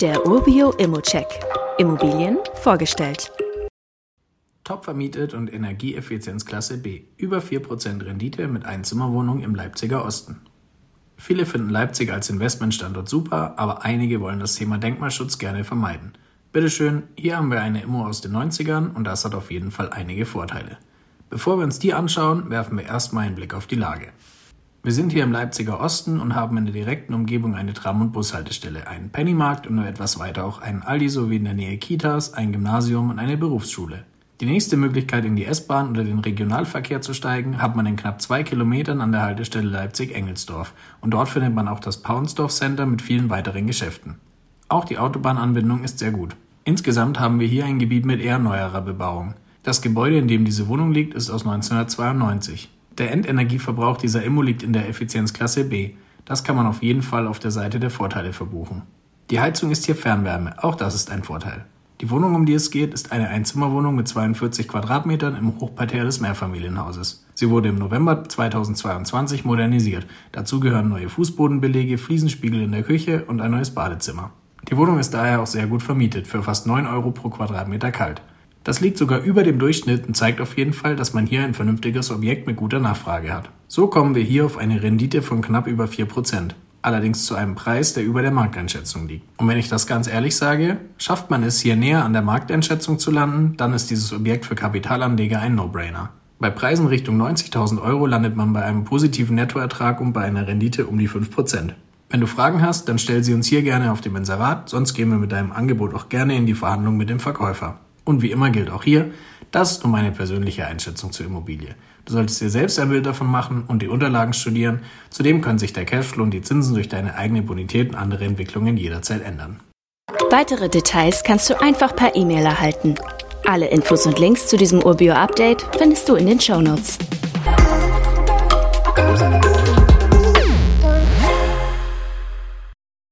Der Urbio Immocheck. Immobilien vorgestellt. Top vermietet und Energieeffizienzklasse B. Über 4% Rendite mit Einzimmerwohnung im Leipziger Osten. Viele finden Leipzig als Investmentstandort super, aber einige wollen das Thema Denkmalschutz gerne vermeiden. Bitteschön, hier haben wir eine Immo aus den 90ern und das hat auf jeden Fall einige Vorteile. Bevor wir uns die anschauen, werfen wir erstmal einen Blick auf die Lage. Wir sind hier im Leipziger Osten und haben in der direkten Umgebung eine Tram- und Bushaltestelle, einen Pennymarkt und nur etwas weiter auch einen Aldi sowie in der Nähe Kitas, ein Gymnasium und eine Berufsschule. Die nächste Möglichkeit in die S-Bahn oder den Regionalverkehr zu steigen, hat man in knapp zwei Kilometern an der Haltestelle Leipzig-Engelsdorf und dort findet man auch das Paunsdorf Center mit vielen weiteren Geschäften. Auch die Autobahnanbindung ist sehr gut. Insgesamt haben wir hier ein Gebiet mit eher neuerer Bebauung. Das Gebäude, in dem diese Wohnung liegt, ist aus 1992. Der Endenergieverbrauch dieser Immo liegt in der Effizienzklasse B. Das kann man auf jeden Fall auf der Seite der Vorteile verbuchen. Die Heizung ist hier Fernwärme, auch das ist ein Vorteil. Die Wohnung, um die es geht, ist eine Einzimmerwohnung mit 42 Quadratmetern im Hochparterre des Mehrfamilienhauses. Sie wurde im November 2022 modernisiert. Dazu gehören neue Fußbodenbelege, Fliesenspiegel in der Küche und ein neues Badezimmer. Die Wohnung ist daher auch sehr gut vermietet, für fast 9 Euro pro Quadratmeter kalt. Das liegt sogar über dem Durchschnitt und zeigt auf jeden Fall, dass man hier ein vernünftiges Objekt mit guter Nachfrage hat. So kommen wir hier auf eine Rendite von knapp über 4%. Allerdings zu einem Preis, der über der Markteinschätzung liegt. Und wenn ich das ganz ehrlich sage, schafft man es hier näher an der Markteinschätzung zu landen, dann ist dieses Objekt für Kapitalanleger ein No-Brainer. Bei Preisen Richtung 90.000 Euro landet man bei einem positiven Nettoertrag und bei einer Rendite um die 5%. Wenn du Fragen hast, dann stell sie uns hier gerne auf dem Inserat, sonst gehen wir mit deinem Angebot auch gerne in die Verhandlung mit dem Verkäufer. Und wie immer gilt auch hier, das ist nur meine persönliche Einschätzung zur Immobilie. Du solltest dir selbst ein Bild davon machen und die Unterlagen studieren. Zudem können sich der Cashflow und die Zinsen durch deine eigene Bonität und andere Entwicklungen jederzeit ändern. Weitere Details kannst du einfach per E-Mail erhalten. Alle Infos und Links zu diesem Urbio-Update findest du in den Show Notes.